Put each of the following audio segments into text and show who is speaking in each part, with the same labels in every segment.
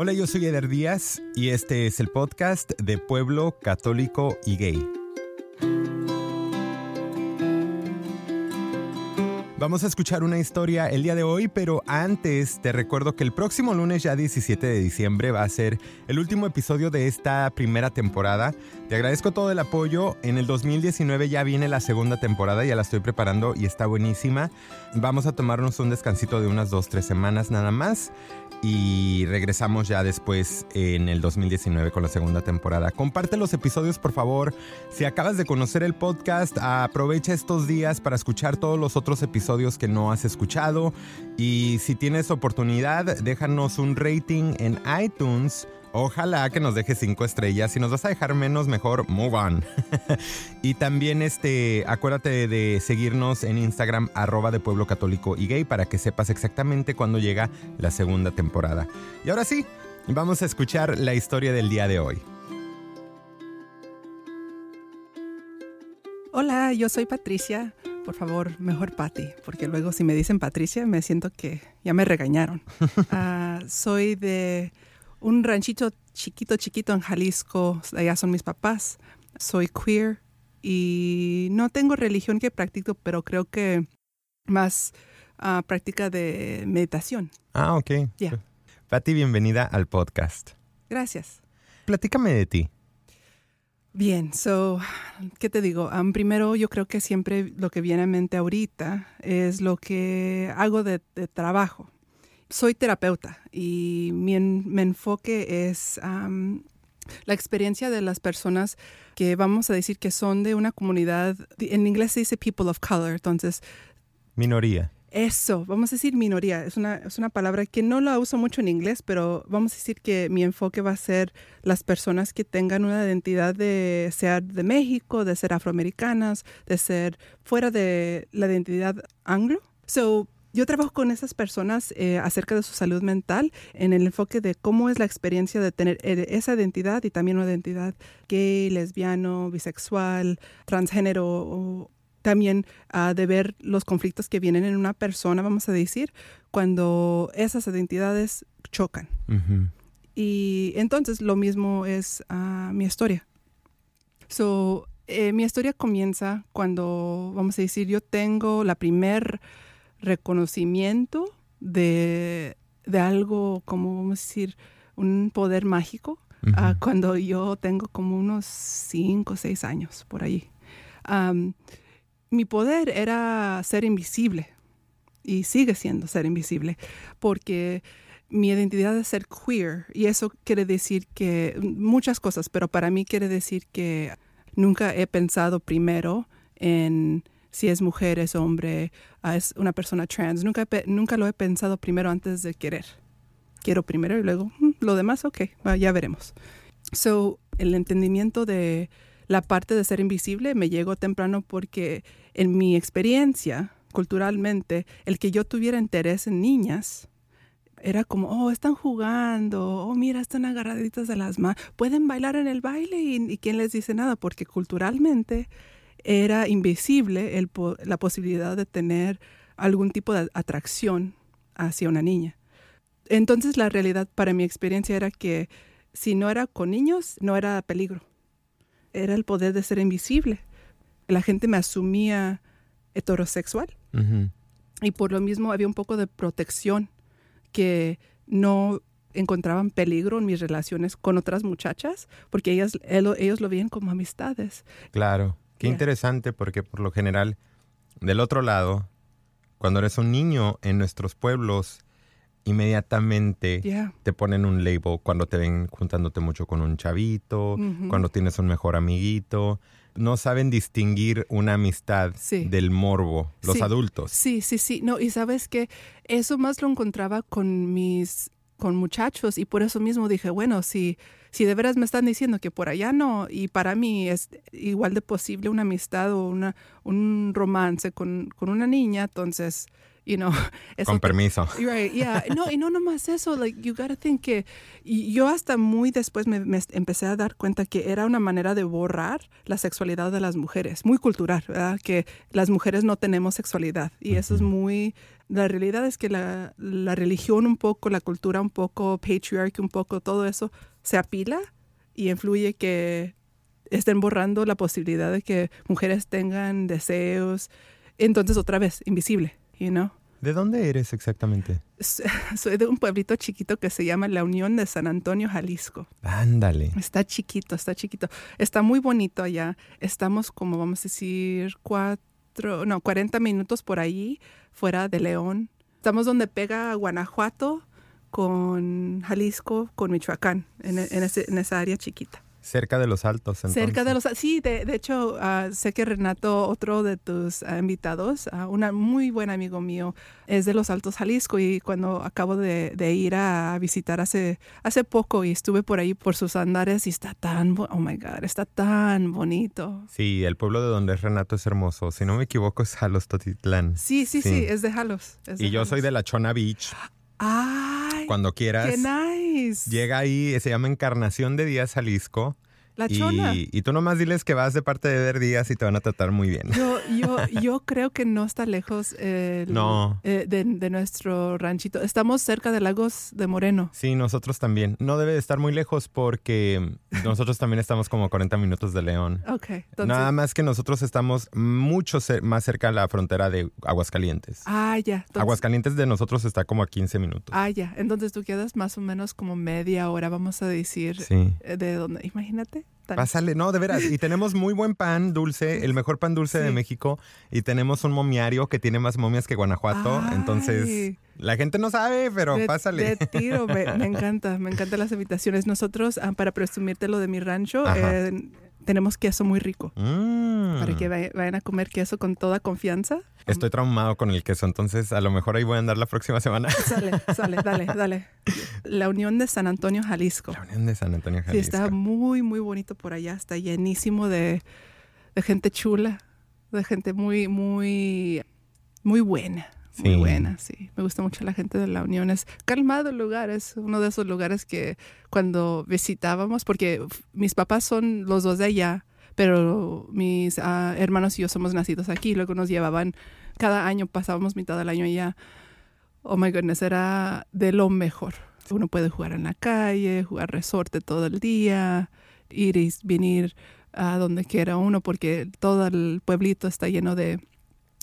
Speaker 1: Hola, yo soy Eder Díaz y este es el podcast de Pueblo Católico y Gay. Vamos a escuchar una historia el día de hoy, pero antes te recuerdo que el próximo lunes, ya 17 de diciembre, va a ser el último episodio de esta primera temporada. Te agradezco todo el apoyo. En el 2019 ya viene la segunda temporada, ya la estoy preparando y está buenísima. Vamos a tomarnos un descansito de unas 2-3 semanas nada más y regresamos ya después en el 2019 con la segunda temporada. Comparte los episodios por favor. Si acabas de conocer el podcast, aprovecha estos días para escuchar todos los otros episodios que no has escuchado y si tienes oportunidad, déjanos un rating en iTunes Ojalá que nos dejes cinco estrellas. Si nos vas a dejar menos, mejor move on. y también este, acuérdate de seguirnos en Instagram, arroba de Pueblo Católico y Gay, para que sepas exactamente cuándo llega la segunda temporada. Y ahora sí, vamos a escuchar la historia del día de hoy.
Speaker 2: Hola, yo soy Patricia. Por favor, mejor Patti, porque luego si me dicen Patricia me siento que ya me regañaron. Ah, soy de un ranchito chiquito, chiquito en Jalisco. Allá son mis papás. Soy queer y no tengo religión que practico, pero creo que más uh, práctica de meditación.
Speaker 1: Ah, ok.
Speaker 2: Yeah.
Speaker 1: Patti, bienvenida al podcast.
Speaker 2: Gracias.
Speaker 1: Platícame de ti.
Speaker 2: Bien, so, ¿qué te digo? Um, primero, yo creo que siempre lo que viene a mente ahorita es lo que hago de, de trabajo soy terapeuta y mi, enfoque es la experiencia de las personas que vamos a decir que son de una comunidad, en inglés se dice people of color, entonces...
Speaker 1: Minoría.
Speaker 2: Eso, vamos a decir minoría, es una, es una palabra que no la uso mucho en inglés, pero vamos a decir que mi enfoque va a ser las personas que tengan una identidad de ser de México, de ser afroamericanas, de ser fuera de la identidad anglo. So, yo trabajo con esas personas eh, acerca de su salud mental en el enfoque de cómo es la experiencia de tener eh, esa identidad y también una identidad gay, lesbiano, bisexual, transgénero o también uh, de ver los conflictos que vienen en una persona, vamos a decir, cuando esas identidades chocan. Y entonces lo mismo es uh, mi historia. So, eh, mi historia comienza cuando, vamos a decir, yo tengo la primer reconocimiento de, algo como, vamos a decir, un poder mágico, ah, cuando yo tengo como unos cinco o seis años por ahí. Mi poder era ser invisible y sigue siendo ser invisible porque mi identidad es ser queer y eso quiere decir que muchas cosas, pero para mí quiere decir que nunca he pensado primero en si es mujer, es hombre, ah, es una persona trans. Nunca, nunca lo he pensado primero antes de querer. Quiero primero y luego mm, lo demás, ok, ya veremos. So, el entendimiento de la parte de ser invisible me llegó temprano porque en mi experiencia, culturalmente, el que yo tuviera interés en niñas, era como, oh, están jugando, oh, mira, están agarraditas de las manos, pueden bailar en el baile y, quién les dice nada, porque culturalmente era invisible la posibilidad de tener algún tipo de atracción hacia una niña. Entonces la realidad para mi experiencia era que si no era con niños, no era peligro. Era el poder de ser invisible. La gente me asumía heterosexual y por lo mismo había un poco de protección que no encontraban peligro en mis relaciones con otras muchachas porque ellas, ellos lo veían como amistades.
Speaker 1: Claro. Qué interesante porque por lo general, del otro lado, cuando eres un niño en nuestros pueblos, inmediatamente te ponen un label cuando te ven juntándote mucho con un chavito, cuando tienes un mejor amiguito. No saben distinguir una amistad del morbo, los adultos.
Speaker 2: Sí, sí, sí. No, y sabes que eso más lo encontraba con mis con muchachos y por eso mismo dije, bueno, si, si de veras me están diciendo que por allá no, y para mí es igual de posible una amistad o una, un romance con, con una niña, entonces, you know.
Speaker 1: con permiso.
Speaker 2: Right, yeah. No, y no nomás eso, like, you gotta think que, y yo hasta muy después me, empecé a dar cuenta que era una manera de borrar la sexualidad de las mujeres, muy cultural, ¿verdad? Que las mujeres no tenemos sexualidad, y eso es muy La realidad es que la, la religión un poco, la cultura un poco, patriarchy un poco, todo eso se apila y influye que estén borrando la posibilidad de que mujeres tengan deseos. Entonces, otra vez, invisible, you know?
Speaker 1: ¿De dónde eres exactamente?
Speaker 2: Soy de un pueblito chiquito que se llama La Unión de San Antonio, Jalisco.
Speaker 1: Ándale.
Speaker 2: Está chiquito, está chiquito. Está muy bonito allá. Estamos como, vamos a decir, cuatro, no, 40 minutos por ahí, fuera de León. Estamos donde pega Guanajuato con Jalisco, con Michoacán, en, en, ese, en esa área chiquita.
Speaker 1: Cerca de los altos. Entonces.
Speaker 2: Cerca de los Sí, de, de hecho, uh, sé que Renato, otro de tus uh, invitados, uh, un muy buen amigo mío, es de los Altos Jalisco y cuando acabo de, de, ir a visitar hace, hace poco y estuve por ahí por sus andares y está tan, oh my God, está tan bonito.
Speaker 1: Sí, el pueblo de donde es Renato es hermoso. Si no me equivoco es Jalos Totitlán.
Speaker 2: Sí, sí, sí, sí es de Jalos. Es de
Speaker 1: y yo
Speaker 2: Jalos.
Speaker 1: soy de la Chona Beach.
Speaker 2: Ay,
Speaker 1: Cuando quieras.
Speaker 2: qué nice.
Speaker 1: Llega ahí, se llama Encarnación de Díaz Jalisco.
Speaker 2: La chona.
Speaker 1: Y, y, tú nomás diles que vas de parte de Ver Díaz y te van a tratar muy bien.
Speaker 2: Yo, yo, yo creo que no está lejos el,
Speaker 1: no.
Speaker 2: eh, de, de, nuestro ranchito. Estamos cerca de Lagos de Moreno.
Speaker 1: Sí, nosotros también. No debe de estar muy lejos porque nosotros también estamos como 40 minutos de León.
Speaker 2: Ok. Entonces...
Speaker 1: Nada más que nosotros estamos mucho cer más cerca de la frontera de Aguascalientes.
Speaker 2: Ah, ya.
Speaker 1: Entonces... Aguascalientes de nosotros está como a 15 minutos.
Speaker 2: Ah, ya. Entonces tú quedas más o menos como media hora, vamos a decir.
Speaker 1: Sí.
Speaker 2: De donde, imagínate.
Speaker 1: Pásale, no, de veras. Y tenemos muy buen pan dulce, el mejor pan dulce sí. de México. Y tenemos un momiario que tiene más momias que Guanajuato.
Speaker 2: Ay.
Speaker 1: Entonces, la gente no sabe, pero
Speaker 2: de,
Speaker 1: pásale.
Speaker 2: De tiro, me, me, encanta, me encantan las invitaciones. Nosotros, ah, para presumirte lo de mi rancho, eh, tenemos queso muy rico.
Speaker 1: Mm.
Speaker 2: Para que vayan a comer queso con toda confianza.
Speaker 1: Estoy traumado con el queso, entonces a lo mejor ahí voy a andar la próxima semana.
Speaker 2: Sale, sale, dale, dale. La Unión de San Antonio, Jalisco.
Speaker 1: La Unión de San Antonio, Jalisco.
Speaker 2: Sí, está muy, muy bonito por allá. Está llenísimo de, de gente chula, de gente muy, muy, muy buena. Muy buena, sí. Me gusta mucho la gente de la Unión. Es calmado el lugar, es uno de esos lugares que cuando visitábamos, porque mis papás son los dos de allá, pero mis uh, hermanos y yo somos nacidos aquí, luego nos llevaban, cada año pasábamos mitad del año allá. Oh my goodness, era de lo mejor. Uno puede jugar en la calle, jugar resorte todo el día, ir y venir a donde quiera uno, porque todo el pueblito está lleno de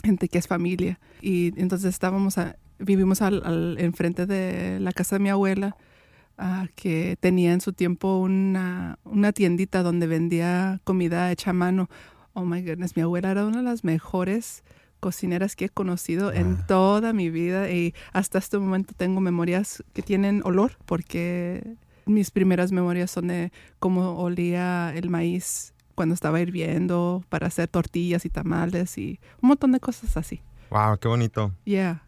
Speaker 2: gente que es familia. Y entonces estábamos, a, vivimos al, al, enfrente de la casa de mi abuela, uh, que tenía en su tiempo una, una tiendita donde vendía comida hecha a mano. Oh my goodness, mi abuela era una de las mejores cocineras que he conocido ah. en toda mi vida y hasta este momento tengo memorias que tienen olor porque mis primeras memorias son de cómo olía el maíz cuando estaba hirviendo para hacer tortillas y tamales y un montón de cosas así.
Speaker 1: Wow, qué bonito.
Speaker 2: Yeah,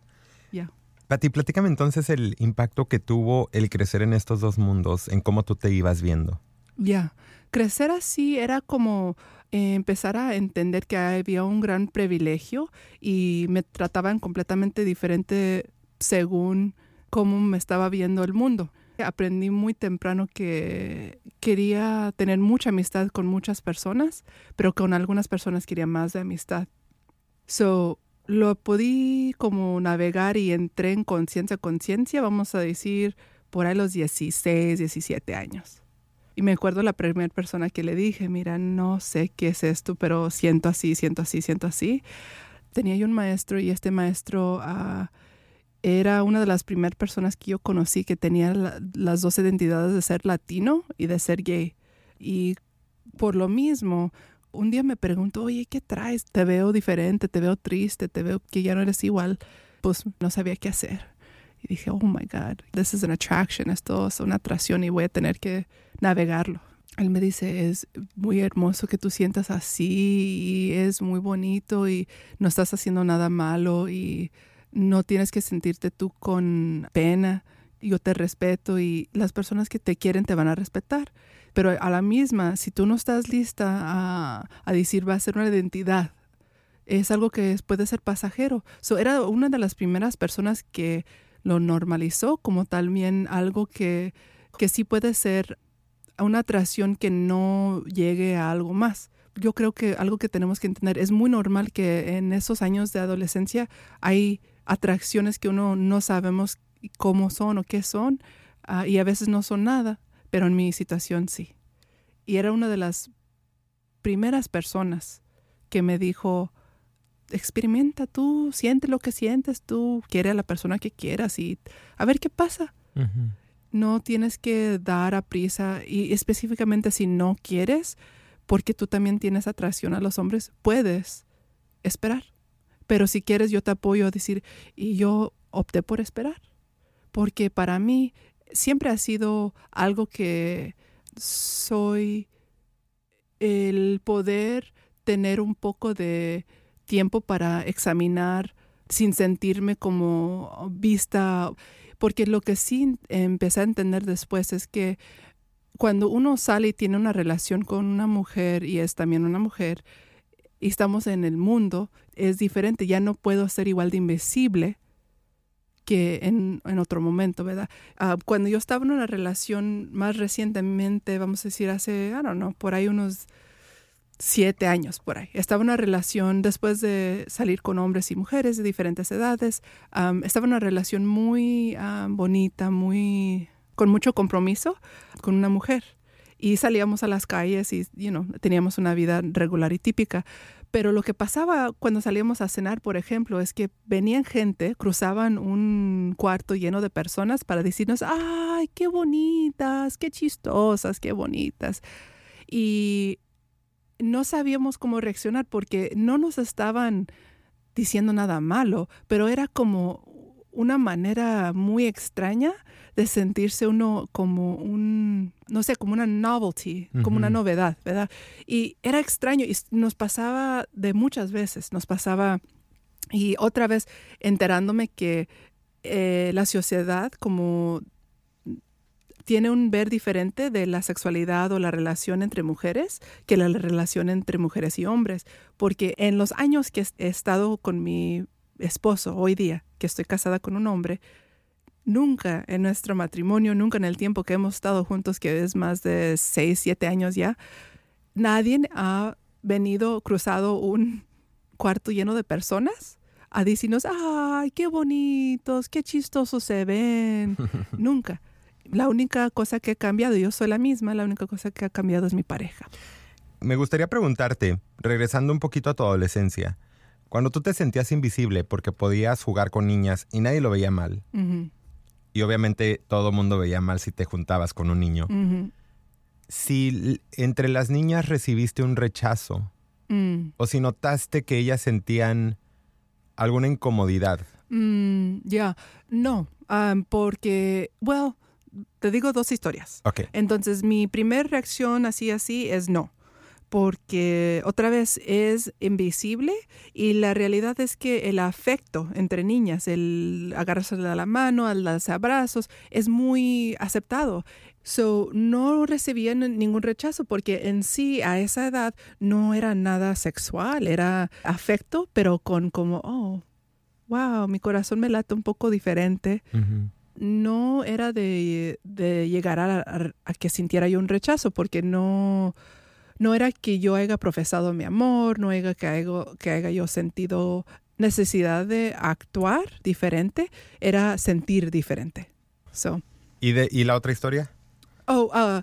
Speaker 2: yeah.
Speaker 1: Pati, platícame entonces el impacto que tuvo el crecer en estos dos mundos, en cómo tú te ibas viendo.
Speaker 2: Ya, yeah. crecer así era como eh, empezar a entender que había un gran privilegio y me trataban completamente diferente según cómo me estaba viendo el mundo. Aprendí muy temprano que quería tener mucha amistad con muchas personas, pero con algunas personas quería más de amistad. So, lo podí como navegar y entré en conciencia, conciencia, vamos a decir, por ahí los 16, 17 años. Y me acuerdo la primera persona que le dije, mira, no sé qué es esto, pero siento así, siento así, siento así. Tenía yo un maestro y este maestro uh, era una de las primeras personas que yo conocí que tenía la, las dos identidades de ser latino y de ser gay. Y por lo mismo, un día me preguntó, oye, ¿qué traes? Te veo diferente, te veo triste, te veo que ya no eres igual. Pues no sabía qué hacer. Y dije, oh my God, this is an attraction, esto es una atracción y voy a tener que navegarlo. Él me dice, es muy hermoso que tú sientas así y es muy bonito y no estás haciendo nada malo y no tienes que sentirte tú con pena. Yo te respeto y las personas que te quieren te van a respetar. Pero a la misma, si tú no estás lista a, a decir va a ser una identidad, es algo que puede ser pasajero. So, era una de las primeras personas que lo normalizó como también algo que, que sí puede ser una atracción que no llegue a algo más. Yo creo que algo que tenemos que entender es muy normal que en esos años de adolescencia hay atracciones que uno no sabemos cómo son o qué son, ah, y a veces no son nada, pero en mi situación sí. Y era una de las primeras personas que me dijo, experimenta tú, siente lo que sientes tú, quiere a la persona que quieras y a ver qué pasa. No tienes que dar a prisa y específicamente si no quieres, porque tú también tienes atracción a los hombres, puedes esperar. Pero si quieres, yo te apoyo a decir, y yo opté por esperar, porque para mí siempre ha sido algo que soy el poder tener un poco de tiempo para examinar sin sentirme como vista, porque lo que sí empecé a entender después es que cuando uno sale y tiene una relación con una mujer y es también una mujer y estamos en el mundo, es diferente, ya no puedo ser igual de invisible que en, otro momento, ¿verdad? Ah, cuando yo estaba en una relación más recientemente, vamos a decir hace, I don't know, por ahí unos siete años por ahí. Estaba en una relación después de salir con hombres y mujeres de diferentes edades. estaba en una relación muy bonita, muy con mucho compromiso con una mujer. Y salíamos a las calles y you know, teníamos una vida regular y típica. Pero lo que pasaba cuando salíamos a cenar, por ejemplo, es que venían gente, cruzaban un cuarto lleno de personas para decirnos, ay, qué bonitas, qué chistosas, qué bonitas. Y no sabíamos cómo reaccionar porque no nos estaban diciendo nada malo, pero era como una manera muy extraña de sentirse uno como un, no sé, como una novelty, como una novedad, ¿verdad? Y era extraño y nos pasaba de muchas veces, nos pasaba, y otra vez enterándome que eh, la sociedad como tiene un ver diferente de la sexualidad o la relación entre mujeres que la relación entre mujeres y hombres. Porque en los años que he estado con mi esposo, hoy día, que estoy casada con un hombre, nunca en nuestro matrimonio, nunca en el tiempo que hemos estado juntos, que es más de seis, siete años ya, nadie ha venido, cruzado un cuarto lleno de personas a decirnos, ay, qué bonitos, qué chistosos se ven. nunca la única cosa que ha cambiado, yo soy la misma, la única cosa que ha cambiado es mi pareja.
Speaker 1: Me gustaría preguntarte, regresando un poquito a tu adolescencia, cuando tú te sentías invisible porque podías jugar con niñas y nadie lo veía mal, y obviamente todo el mundo veía mal si te juntabas con un niño, si entre las niñas recibiste un rechazo mm. o si notaste que ellas sentían alguna incomodidad.
Speaker 2: Mm, ya, no, um, porque, well, te digo dos historias. Entonces, mi primera reacción así, así es no porque otra vez es invisible y la realidad es que el afecto entre niñas, el agarrarse a la mano, a los abrazos, es muy aceptado. So, no recibían ningún rechazo porque en sí a esa edad no era nada sexual, era afecto, pero con como, oh, wow, mi corazón me late un poco diferente no era de, llegar a, que sintiera yo un rechazo, porque no, no era que yo haya profesado mi amor, no era que haya, que haya yo sentido necesidad de actuar diferente, era sentir diferente. So.
Speaker 1: ¿Y, de, ¿Y la otra historia?
Speaker 2: Oh, uh,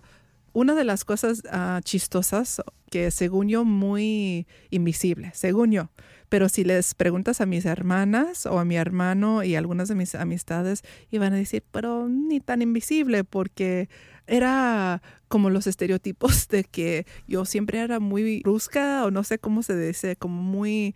Speaker 2: una de las cosas uh, chistosas que según yo muy invisible, según yo, pero si les preguntas a mis hermanas o a mi hermano y algunas de mis amistades, iban a decir, pero ni tan invisible, porque era como los estereotipos de que yo siempre era muy brusca o no sé cómo se dice, como muy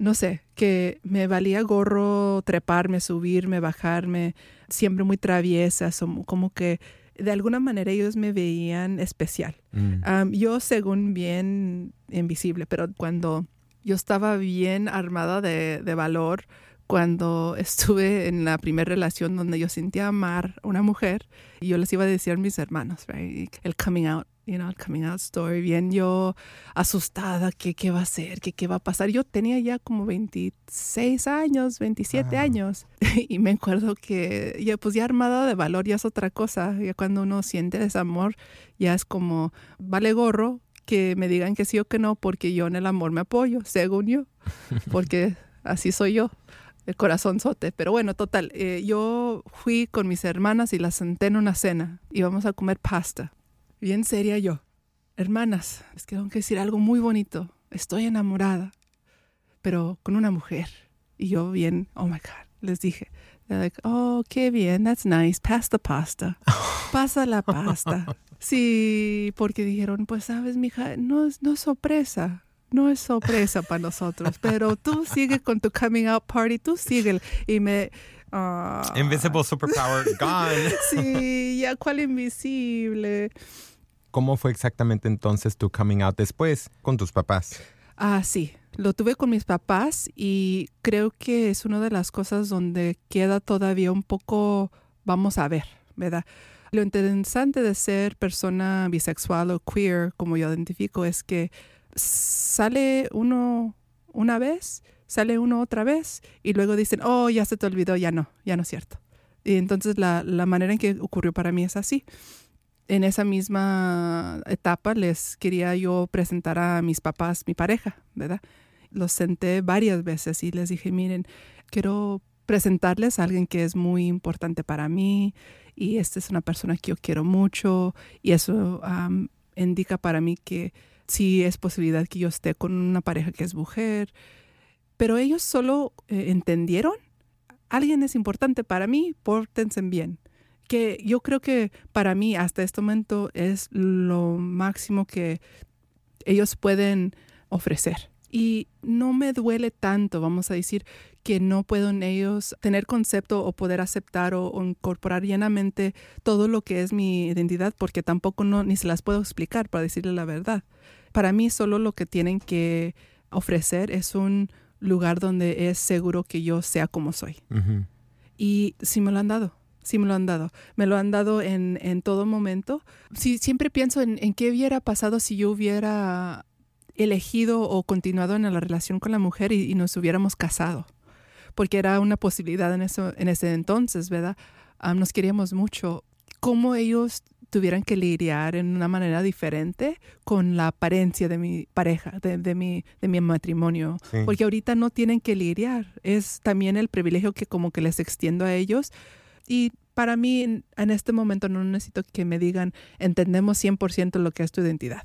Speaker 2: no sé, que me valía gorro treparme, subirme, bajarme, siempre muy traviesa, como que de alguna manera ellos me veían especial. Mm. yo según bien invisible, pero cuando yo estaba bien armada de, valor cuando estuve en la primera relación donde yo sentía amar a una mujer y yo les iba a decir a mis hermanos, el coming out, you know, el coming out story, bien yo asustada, que qué va a ser, que qué va a pasar. Yo tenía ya como 26 años, 27 años y me acuerdo que ya pues ya armada de valor ya es otra cosa, ya cuando uno siente ese amor ya es como vale gorro, que me digan que sí o que no, porque yo en el amor me apoyo, según yo, porque así soy yo. El corazonzote. Pero bueno, total, eh, yo fui con mis hermanas y las senté en una cena. Íbamos a comer pasta. Bien seria yo. Hermanas, es que tengo que decir algo muy bonito. Estoy enamorada, pero con una mujer. Y yo bien, oh my God, les dije. They're like, oh, qué bien, that's nice, pass the pasta. Pasa la pasta. Sí, porque dijeron, pues sabes, mija, no no es sorpresa no es sorpresa para nosotros, pero tú sigue con tu coming out party, tú sigue y me... ah,
Speaker 1: Invisible superpower gone.
Speaker 2: sí, ya cuál invisible.
Speaker 1: ¿Cómo fue exactamente entonces tu coming out después con tus papás?
Speaker 2: Ah, sí, lo tuve con mis papás y creo que es una de las cosas donde queda todavía un poco, vamos a ver, ¿verdad? Lo interesante de ser persona bisexual o queer, como yo identifico, es que sale uno una vez, sale uno otra vez y luego dicen, oh, ya se te olvidó, ya no, ya no es cierto. Y entonces la, la manera en que ocurrió para mí es así. En esa misma etapa les quería yo presentar a mis papás mi pareja, ¿verdad? Los senté varias veces y les dije, miren, quiero presentarles a alguien que es muy importante para mí y esta es una persona que yo quiero mucho y eso indica para mí que sí es posibilidad que yo esté con una pareja que es mujer, pero ellos solo eh, entendieron, alguien es importante para mí, pórtense bien. Que yo creo que para mí hasta este momento es lo máximo que ellos pueden ofrecer. Y no me duele tanto, vamos a decir, que no pueden ellos tener concepto o poder aceptar o, o incorporar llenamente todo lo que es mi identidad, porque tampoco no, ni se las puedo explicar para decirle la verdad. Para mí solo lo que tienen que ofrecer es un lugar donde es seguro que yo sea como soy. Y sí me lo han dado, sí me lo han dado. Me lo han dado en, en todo momento. Sí, siempre pienso en, en qué hubiera pasado si yo hubiera elegido o continuado en la relación con la mujer y, y nos hubiéramos casado. Porque era una posibilidad en, eso, en ese entonces, ¿verdad? Ah, nos queríamos mucho. Cómo ellos tuvieran que lidiar en una manera diferente con la apariencia de mi pareja, de, de mi, de mi matrimonio.
Speaker 1: Sí.
Speaker 2: Porque ahorita no tienen que lidiar. Es también el privilegio que como que les extiendo a ellos. Y para mí, en, en este momento no necesito que me digan, entendemos 100% lo que es tu identidad.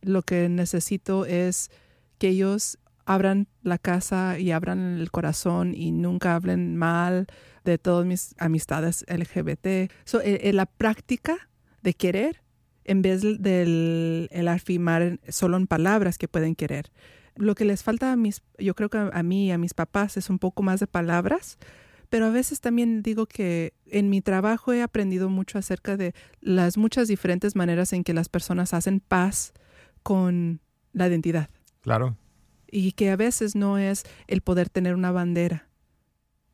Speaker 2: Lo que necesito es que ellos abran la casa y abran el corazón y nunca hablen mal de todas mis amistades LGBT. So, eh, eh, la práctica de querer en vez del el afirmar solo en palabras que pueden querer. Lo que les falta a mis, yo creo que a mí y a mis papás es un poco más de palabras, pero a veces también digo que en mi trabajo he aprendido mucho acerca de las muchas diferentes maneras en que las personas hacen paz con la identidad
Speaker 1: Claro.
Speaker 2: y que a veces no es el poder tener una bandera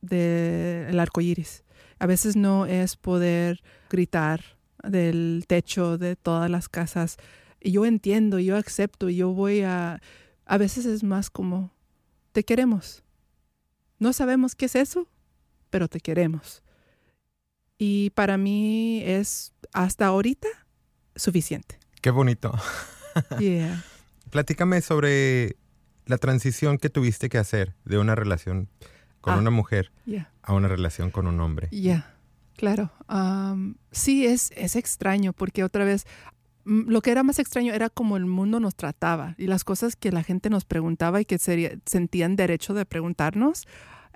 Speaker 2: del arco iris. A veces no es poder gritar del techo de todas las casas. Y yo entiendo, yo acepto, yo voy a... A veces es más como, te queremos. No sabemos qué es eso, pero te queremos. Y para mí es hasta ahorita suficiente.
Speaker 1: Qué bonito.
Speaker 2: Yeah.
Speaker 1: Platícame sobre la transición que tuviste que hacer de una relación con
Speaker 2: Ah.
Speaker 1: una mujer
Speaker 2: Yeah.
Speaker 1: a una relación con un hombre.
Speaker 2: Ya, claro. Sí, es, es extraño porque otra vez mm, lo que era más extraño era como el mundo nos trataba y las cosas que la gente nos preguntaba y que sería- sentían derecho de preguntarnos.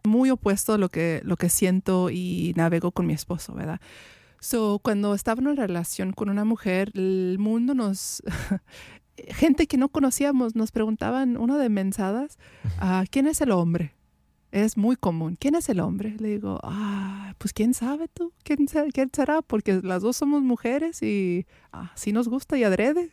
Speaker 2: Muy opuesto a lo que, lo que siento y navego con mi esposo, ¿verdad? So, cuando estaba en una relación con una mujer, el mundo nos... gente que no conocíamos nos preguntaban, una de mensadas, ah, ¿quién es el hombre? Es muy común. ¿Quién es el hombre? Le digo, ah, pues quién sabe tú, ¿Quién, quién será, porque las dos somos mujeres y ah, sí nos gusta y adrede.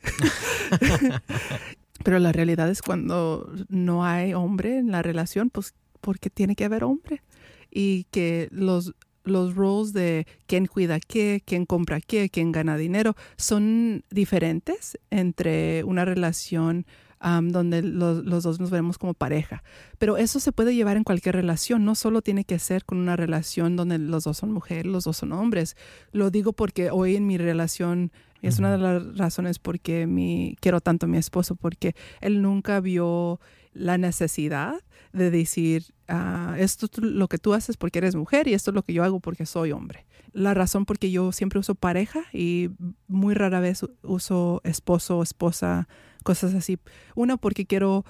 Speaker 2: Pero la realidad es cuando no hay hombre en la relación, pues porque tiene que haber hombre. Y que los, los roles de quién cuida qué, quién compra qué, quién gana dinero, son diferentes entre una relación am, donde los, los dos nos vemos como pareja. Pero eso se puede llevar en cualquier relación, no solo tiene que ser con una relación donde los dos son mujeres, los dos son hombres. Lo digo porque hoy en mi relación es una de las razones por qué mi, quiero tanto a mi esposo, porque él nunca vio la necesidad de decir, ah, esto es lo que tú haces porque eres mujer y esto es lo que yo hago porque soy hombre. La razón porque yo siempre uso pareja y muy rara vez uso esposo, esposa, cosas así. Uno, porque quiero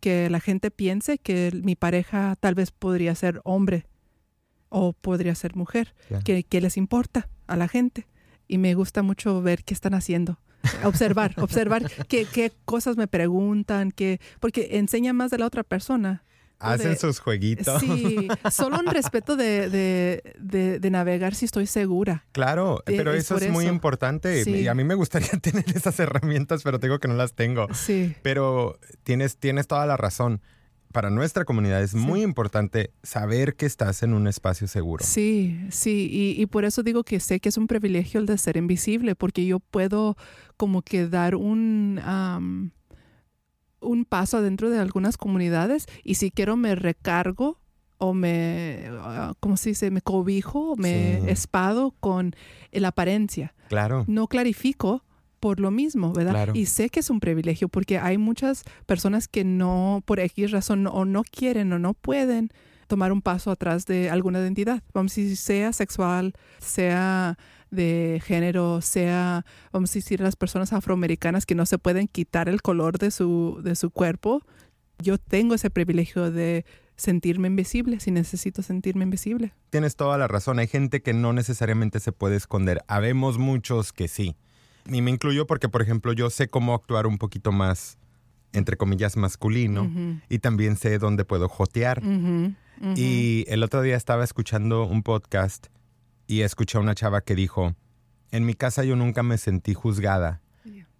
Speaker 2: que la gente piense que mi pareja tal vez podría ser hombre o podría ser mujer, que, que les importa a la gente. Y me gusta mucho ver qué están haciendo observar, observar qué, qué, cosas me preguntan, qué, porque enseña más de la otra persona.
Speaker 1: Hacen sus jueguitos.
Speaker 2: Sí, solo en respeto de, de, de, navegar si estoy segura.
Speaker 1: Claro, pero eso es muy importante. Y a mí me gustaría tener esas herramientas, pero tengo que no las tengo.
Speaker 2: Sí.
Speaker 1: Pero tienes, tienes toda la razón para nuestra comunidad es muy importante saber que estás en un espacio seguro.
Speaker 2: Sí, sí, y, por eso digo que sé que es un privilegio el de ser invisible, porque yo puedo como que dar un, un paso adentro de algunas comunidades y si quiero me recargo o me, ah, ¿cómo se dice? Me cobijo, me espado con la apariencia.
Speaker 1: Claro.
Speaker 2: No clarifico por lo mismo, ¿verdad? Y sé que es un privilegio porque hay muchas personas que no, por X razón, o no quieren o no pueden tomar un paso atrás de alguna identidad. Vamos decir, sea sexual, sea de género, sea, vamos a decir, las personas afroamericanas que no se pueden quitar el color de su, de su cuerpo. Yo tengo ese privilegio de sentirme invisible, si necesito sentirme invisible.
Speaker 1: Tienes toda la razón. Hay gente que no necesariamente se puede esconder. Habemos muchos que sí. Y me incluyo porque, por ejemplo, yo sé cómo actuar un poquito más, entre comillas, masculino. Y también sé dónde puedo jotear. Y el otro día estaba escuchando un podcast y escuché a una chava que dijo, en mi casa yo nunca me sentí juzgada.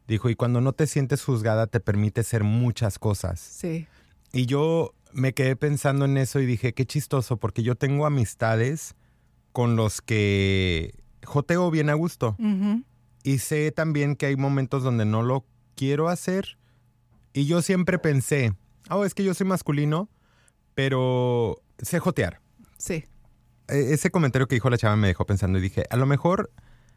Speaker 1: Dijo, y cuando no te sientes juzgada te permite ser muchas cosas.
Speaker 2: Sí.
Speaker 1: Y yo me quedé pensando en eso y dije, qué chistoso, porque yo tengo amistades con los que joteo bien a gusto. Y sé también que hay momentos donde no lo quiero hacer. Y yo siempre pensé, oh, es que yo soy masculino, pero sé jotear.
Speaker 2: Sí.
Speaker 1: E, ese comentario que dijo la chava me dejó pensando y dije, a lo mejor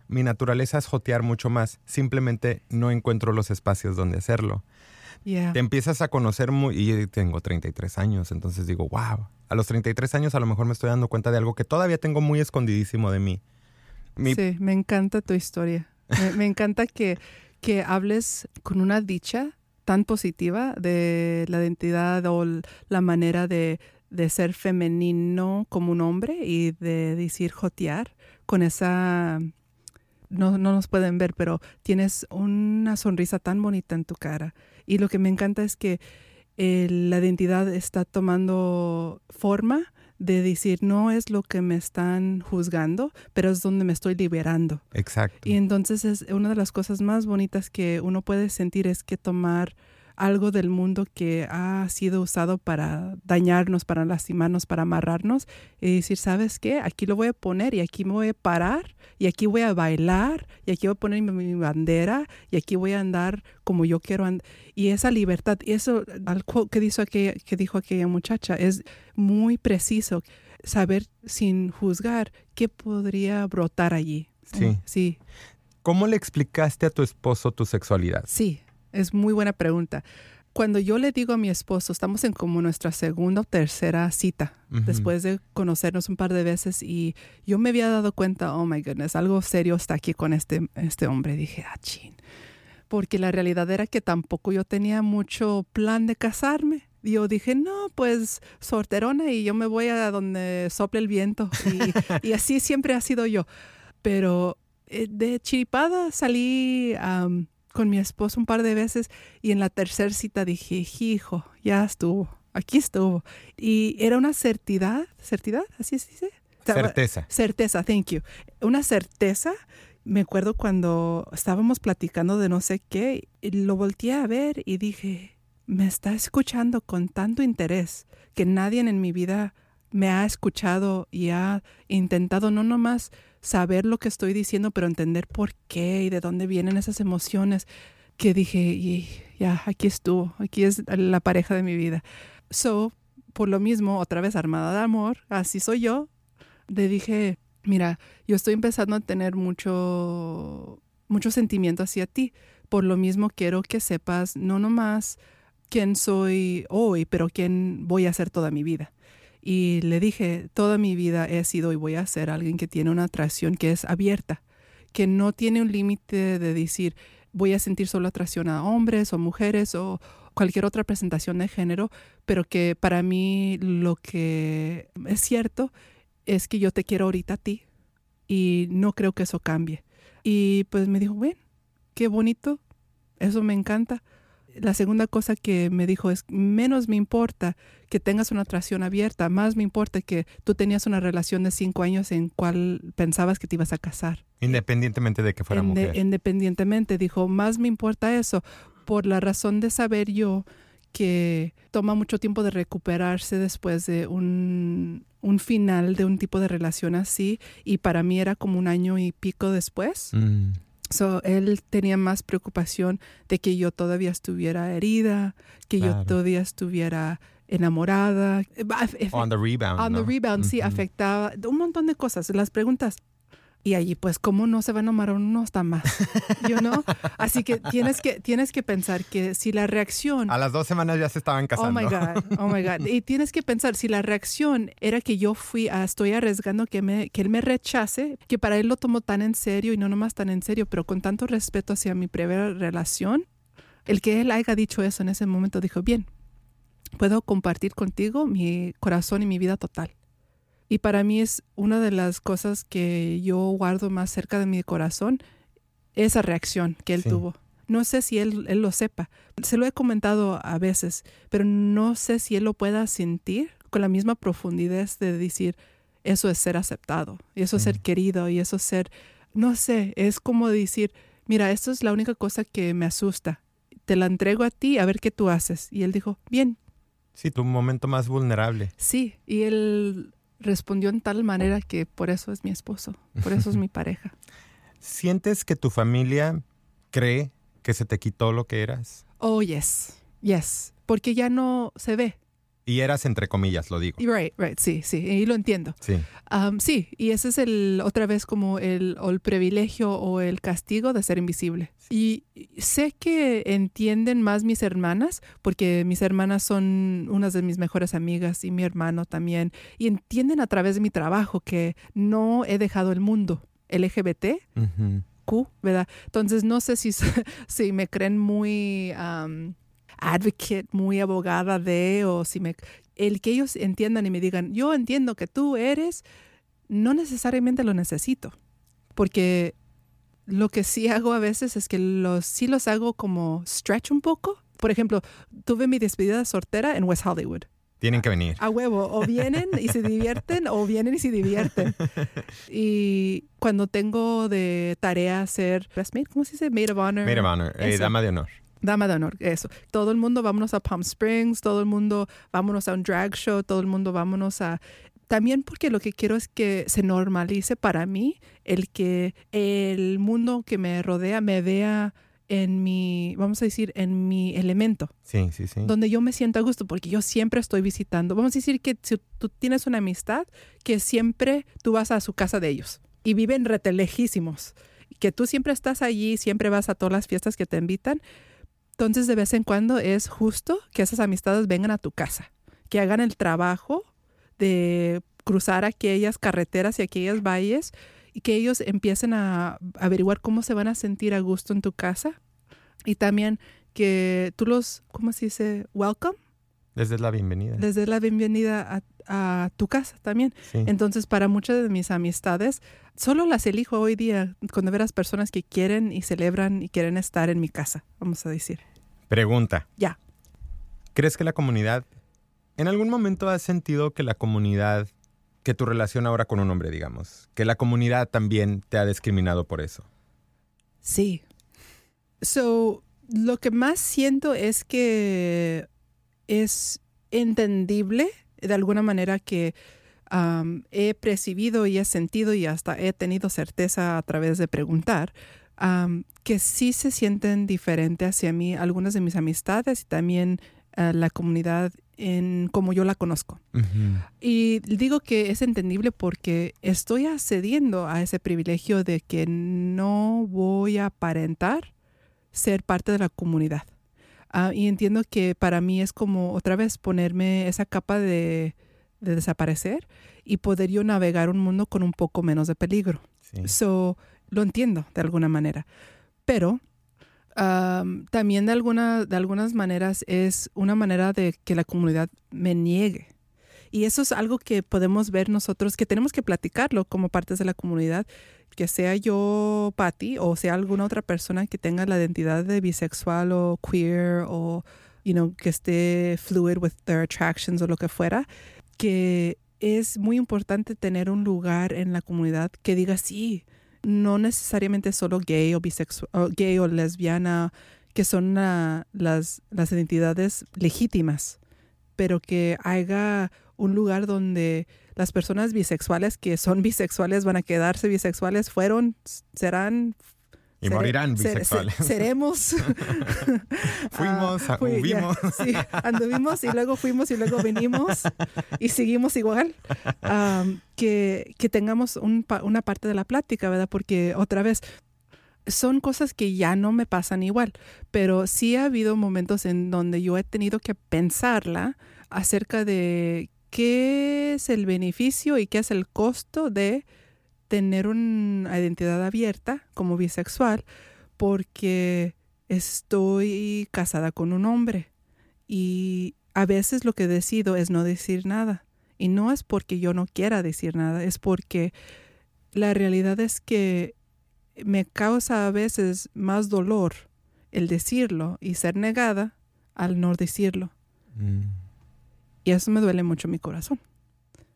Speaker 1: mi naturaleza es jotear mucho más, simplemente no encuentro los espacios donde hacerlo. Te empiezas a conocer muy... Y tengo 33 años, entonces digo, wow, a los 33 años a lo mejor me estoy dando cuenta de algo que todavía tengo muy escondidísimo de mí.
Speaker 2: Sí, me encanta tu historia. Me, encanta que, que hables con una dicha tan positiva de la identidad o la manera de, de ser femenino como un hombre y de decir jotear con esa no, no, nos pueden ver, pero tienes una sonrisa tan bonita en tu cara. Y lo que me encanta es que eh, la identidad está tomando forma de decir, no es lo que me están juzgando, pero es donde me estoy liberando.
Speaker 1: Exacto.
Speaker 2: Y entonces es una de las cosas más bonitas que uno puede sentir es que tomar algo del mundo que ha sido usado para dañarnos, para lastimarnos, para amarrarnos y decir, ¿sabes qué? Aquí lo voy a poner y aquí me voy a parar y aquí voy a bailar y aquí voy a poner mi, bandera y aquí voy a andar como yo quiero andar. Y esa libertad, y eso que, dijo aquella, que dijo aquella muchacha es muy preciso, saber sin juzgar qué podría brotar allí.
Speaker 1: Sí.
Speaker 2: Sí.
Speaker 1: ¿Cómo le explicaste a tu esposo tu sexualidad?
Speaker 2: Sí, es muy buena pregunta. Cuando yo le digo a mi esposo, estamos en como nuestra segunda o tercera cita, después de conocernos un par de veces y yo me había dado cuenta, oh my goodness, algo serio está aquí con este, este hombre. Dije, ah, chin. Porque la realidad era que tampoco yo tenía mucho plan de casarme. Yo dije, no, pues sorterona y yo me voy a donde sople el viento. Y, así siempre ha sido yo. Pero eh, de chiripada salí con mi esposo un par de veces y en la tercera cita dije, hijo, ya estuvo, aquí estuvo. Y era una certidad, certidad, así se dice.
Speaker 1: Certeza.
Speaker 2: Certeza, thank you. Una certeza. Me acuerdo cuando estábamos platicando de no sé qué, y lo volteé a ver y dije, me está escuchando con tanto interés que nadie en mi vida me ha escuchado y ha intentado no nomás saber lo que estoy diciendo, pero entender por qué y de dónde vienen esas emociones, que dije, y ya, aquí estuvo, aquí es la pareja de mi vida. So, por lo mismo, otra vez armada de amor, así soy yo, le dije, mira, yo estoy empezando a tener mucho, mucho sentimiento hacia ti. Por lo mismo quiero que sepas, no nomás quién soy hoy, pero quién voy a ser toda mi vida. Y le dije, toda mi vida he sido y voy a ser alguien que tiene una atracción que es abierta, que no tiene un límite de decir, voy a sentir solo atracción a hombres o mujeres o cualquier otra presentación de género, pero que para mí lo que es cierto es que yo te quiero ahorita a ti y no creo que eso cambie. Y pues me dijo, bueno, qué bonito, eso me encanta. La segunda cosa que me dijo es, menos me importa que tengas una atracción abierta, más me importa que tú tenías una relación de cinco años en cual pensabas que te ibas a casar.
Speaker 1: Independientemente de que fuera mujer.
Speaker 2: Independientemente, dijo, más me importa eso, por la razón de saber yo que toma mucho tiempo de recuperarse después de un, un final de un tipo de relación así, y para mí era como un año y pico después. Mm. So, él tenía más preocupación de que yo todavía estuviera herida, que yo todavía estuviera enamorada.
Speaker 1: On the rebound.
Speaker 2: On the rebound, sí, afectaba un montón de cosas. Las preguntas, y allí pues cómo no se va a enamorar uno hasta más, you know? Así que tienes que tienes que pensar que si la reacción
Speaker 1: a las dos semanas ya se estaban casando.
Speaker 2: Oh my god, oh my god. Y tienes que pensar si la reacción era que yo fui a estoy arriesgando que me que él me rechace, que para él lo tomó tan en serio y no nomás tan en serio, pero con tanto respeto hacia mi primera relación, el que él haya dicho eso en ese momento dijo, "Bien, puedo compartir contigo mi corazón y mi vida total." Y para mí es una de las cosas que yo guardo más cerca de mi corazón, esa reacción que él tuvo. No sé si él, él, lo sepa. Se lo he comentado a veces, pero no sé si él lo pueda sentir con la misma profundidad de decir, eso es ser aceptado, y eso es ser querido, y eso es ser, no sé, es como decir, mira, esto es la única cosa que me asusta. Te la entrego a ti a ver qué tú haces. Y él dijo, bien.
Speaker 1: Sí, tu momento más vulnerable.
Speaker 2: Sí, y él respondió en tal manera que por eso es mi esposo, por eso es mi pareja.
Speaker 1: ¿Sientes que tu familia cree que se te quitó lo que eras?
Speaker 2: Oh, yes, yes, porque ya no se ve.
Speaker 1: Y eras entre comillas, lo digo.
Speaker 2: Right, right, sí, sí, y lo entiendo.
Speaker 1: Sí.
Speaker 2: Um, sí, y ese es el, otra vez como el, el privilegio o el castigo de ser invisible. Y sé que entienden más mis hermanas, porque mis hermanas son unas de mis mejores amigas y mi hermano también, y entienden a través de mi trabajo que no he dejado el mundo LGBT. Q, ¿verdad? Entonces no sé si, si me creen muy... Um, advocate, muy abogada de, o si me, el que ellos entiendan y me digan, yo entiendo que tú eres, no necesariamente lo necesito, porque lo que sí hago a veces es que los, sí los hago como stretch un poco. Por ejemplo, tuve mi despedida sortera en West Hollywood.
Speaker 1: Tienen que venir.
Speaker 2: A huevo. O vienen y se divierten o vienen y se divierten. Y cuando tengo de tarea ser ¿cómo se dice? Maid of Honor.
Speaker 1: Maid of Honor, eh, dama de honor.
Speaker 2: Dama de honor, eso. Todo el mundo vámonos a Palm Springs, todo el mundo vámonos a un drag show, todo el mundo vámonos a... También porque lo que quiero es que se normalice para mí el que el mundo que me rodea me vea en mi, vamos a decir, en mi elemento.
Speaker 1: Sí, sí, sí.
Speaker 2: Donde yo me siento a gusto, porque yo siempre estoy visitando. Vamos a decir que si tú tienes una amistad, que siempre tú vas a su casa de ellos y viven retelejísimos. Que tú siempre estás allí, siempre vas a todas las fiestas que te invitan. Entonces, de vez en cuando es justo que esas amistades vengan a tu casa, que hagan el trabajo de cruzar aquellas carreteras y aquellas valles y que ellos empiecen a averiguar cómo se van a sentir a gusto en tu casa y también que tú los, ¿cómo se dice? Welcome.
Speaker 1: Desde la bienvenida.
Speaker 2: Desde la bienvenida a, tu casa también. Entonces, para muchas de mis amistades, solo las elijo hoy día cuando veras personas que quieren y celebran y quieren estar en mi casa, vamos a decir.
Speaker 1: Pregunta.
Speaker 2: Ya.
Speaker 1: ¿Crees que la comunidad, en algún momento has sentido que la comunidad, que tu relación ahora con un hombre, digamos, que la comunidad también te ha discriminado por eso?
Speaker 2: Sí. So, lo que más siento es que es entendible de alguna manera que he percibido y he sentido y hasta he tenido certeza a través de preguntar que sí se sienten diferente hacia mí algunas de mis amistades y también eh, la comunidad en como yo la conozco. Y digo que es entendible porque estoy accediendo a ese privilegio de que no voy a aparentar ser parte de la comunidad Ah, y entiendo que para mí es como otra vez ponerme esa capa de, de desaparecer y poder yo navegar un mundo con un poco menos de peligro.
Speaker 1: Sí.
Speaker 2: So, lo entiendo de alguna manera. Pero am, también de, alguna, de algunas maneras es una manera de que la comunidad me niegue. Y eso es algo que podemos ver nosotros, que tenemos que platicarlo como partes de la comunidad, que sea yo, Patty, o sea alguna otra persona que tenga la identidad de bisexual o queer o, you know, que esté fluid with their attractions o lo que fuera, que es muy importante tener un lugar en la comunidad que diga sí, no necesariamente solo gay o bisexual, gay o lesbiana, que son la- las, las identidades legítimas, pero que haya un lugar donde las personas bisexuales que son bisexuales van a quedarse bisexuales, fueron, serán,
Speaker 1: Y morirán bisexuales.
Speaker 2: ser- seremos.
Speaker 1: Fuimos,
Speaker 2: fui- ya,
Speaker 1: anduvimos.
Speaker 2: sí, anduvimos y luego fuimos y luego venimos y seguimos igual. Que, que tengamos un una parte de la plática, ¿verdad? Porque otra vez, son cosas que ya no me pasan igual, pero sí ha habido momentos en donde yo he tenido que pensarla acerca de qué es el beneficio y qué es el costo de tener una identidad abierta como bisexual, porque estoy casada con un hombre y a veces lo que decido es no decir nada. Y no es porque yo no quiera decir nada, es porque la realidad es que me causa a veces más dolor el decirlo y ser negada al no decirlo.
Speaker 1: Mm.
Speaker 2: Y eso me duele mucho mi corazón.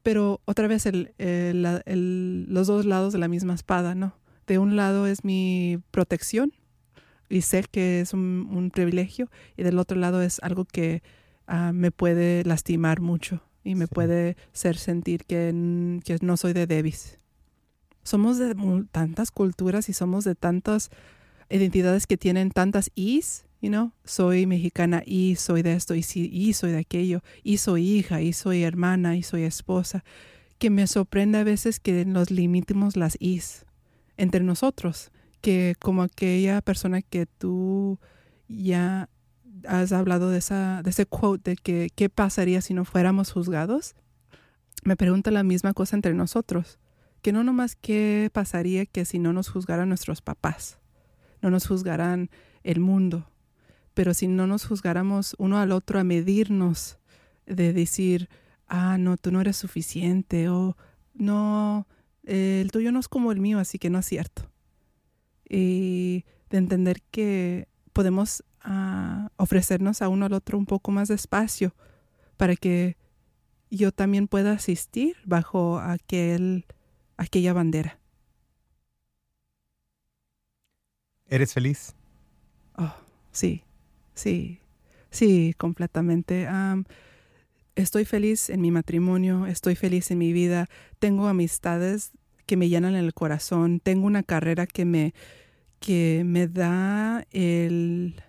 Speaker 2: Pero otra vez el- el- la- el- los dos lados de la misma espada, ¿no? De un lado es mi protección y sé que es un, un privilegio y del otro lado es algo que ah, me puede lastimar mucho y me
Speaker 1: Sí.
Speaker 2: puede hacer sentir que, que no soy de Davis. Somos de tantas culturas y somos de tantas identidades que tienen tantas is, you know, soy mexicana y soy de esto y, soy de aquello y soy hija y soy hermana y soy esposa, que me sorprende a veces que nos limitemos las is entre nosotros, que como aquella persona que tú ya has hablado de ese quote de que qué pasaría si no fuéramos juzgados, me pregunta la misma cosa entre nosotros, que no nomás qué pasaría que si no nos juzgaran nuestros papás, no nos juzgaran el mundo, pero si no nos juzgáramos uno al otro a medirnos de decir, ah, no, tú no eres suficiente o no, eh, el tuyo no es como el mío, así que no es cierto. Y de entender que podemos ah, ofrecernos a uno al otro un poco más de espacio para que yo también pueda asistir bajo aquel, aquella bandera.
Speaker 1: ¿Eres feliz?
Speaker 2: Oh, sí, sí, sí, completamente. Am, estoy feliz en mi matrimonio, estoy feliz en mi vida, tengo amistades que me llenan el corazón, tengo una carrera que me, que me da el,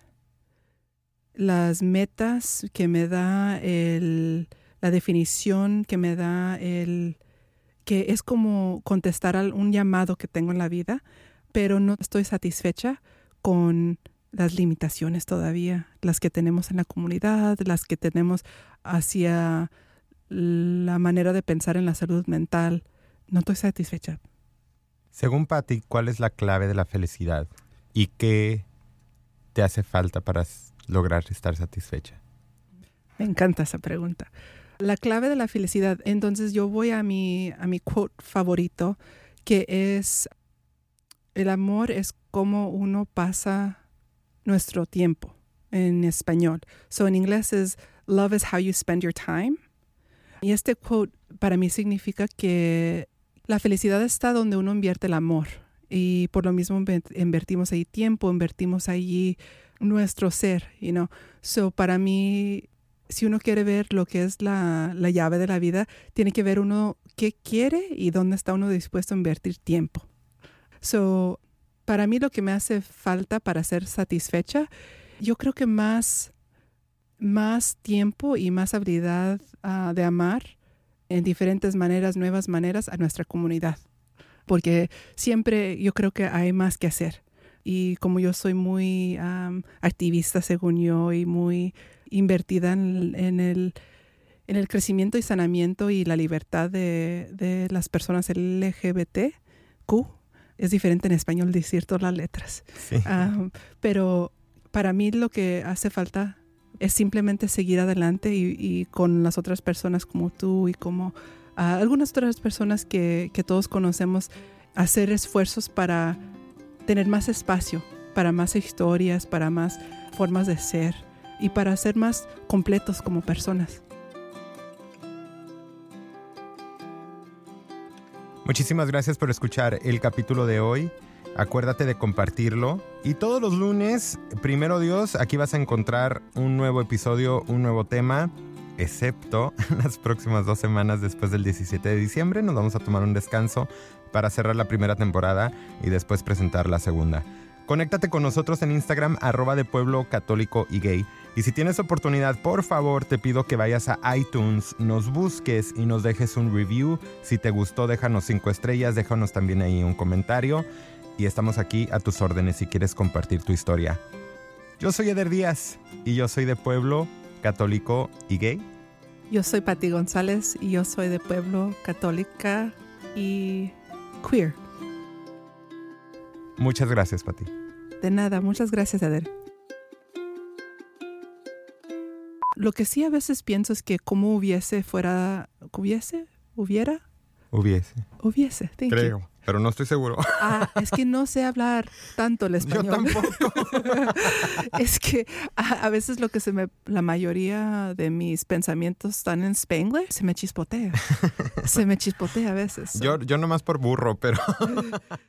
Speaker 2: las metas, que me da el, la definición, que me da el, que es como contestar a un llamado que tengo en la vida, pero no estoy satisfecha con las limitaciones todavía, las que tenemos en la comunidad, las que tenemos hacia la manera de pensar en la salud mental. No estoy satisfecha.
Speaker 1: Según Patty, ¿cuál es la clave de la felicidad? ¿Y qué te hace falta para lograr estar satisfecha?
Speaker 2: Me encanta esa pregunta. La clave de la felicidad. Entonces yo voy a mi, a mi quote favorito, que es, el amor es como uno pasa nuestro tiempo en español. So en inglés es, love is how you spend your time. Y este quote para mí significa que la felicidad está donde uno invierte el amor. Y por lo mismo inve- invertimos ahí tiempo, invertimos allí nuestro ser, you know. So para mí si uno quiere ver lo que es la, la llave de la vida, tiene que ver uno qué quiere y dónde está uno dispuesto a invertir tiempo. So, para mí lo que me hace falta para ser satisfecha, yo creo que más, más tiempo y más habilidad ah, de amar en diferentes maneras, nuevas maneras a nuestra comunidad. Porque siempre yo creo que hay más que hacer. Y como yo soy muy activista, según yo, y muy invertida en, el, en el crecimiento y sanamiento y la libertad de, de las personas LGBTQ, es diferente en español decir todas las letras. pero para mí lo que hace falta es simplemente seguir adelante y, con las otras personas como tú y como algunas otras personas que, que todos conocemos, hacer esfuerzos para tener más espacio, para más historias, para más formas de ser y para ser más completos como personas.
Speaker 1: Muchísimas gracias por escuchar el capítulo de hoy. Acuérdate de compartirlo. Y todos los lunes, primero Dios, aquí vas a encontrar un nuevo episodio, un nuevo tema, excepto las próximas dos semanas después del 17 de diciembre. Nos vamos a tomar un descanso para cerrar la primera temporada y después presentar la segunda. Conéctate con nosotros en Instagram, arroba de pueblo católico y gay. Y si tienes oportunidad, por favor, te pido que vayas a iTunes, nos busques y nos dejes un review. Si te gustó, déjanos cinco estrellas, déjanos también ahí un comentario. Y estamos aquí a tus órdenes si quieres compartir tu historia. Yo soy Eder Díaz y yo soy de pueblo católico y gay.
Speaker 2: Yo soy Patti González y yo soy de pueblo católica y queer.
Speaker 1: Muchas gracias, Pati.
Speaker 2: De nada, muchas gracias, Eder. Lo que sí a veces pienso es que como hubiese fuera, hubiese, hubiera.
Speaker 1: Hubiese.
Speaker 2: Hubiese,
Speaker 1: Creo, pero no estoy seguro.
Speaker 2: Ah, es que no sé hablar tanto el español.
Speaker 1: Yo tampoco.
Speaker 2: es que a, veces lo que se me, la mayoría de mis pensamientos están en Spanglish, se me chispotea. se me chispotea a veces.
Speaker 1: Yo, yo nomás por burro, pero...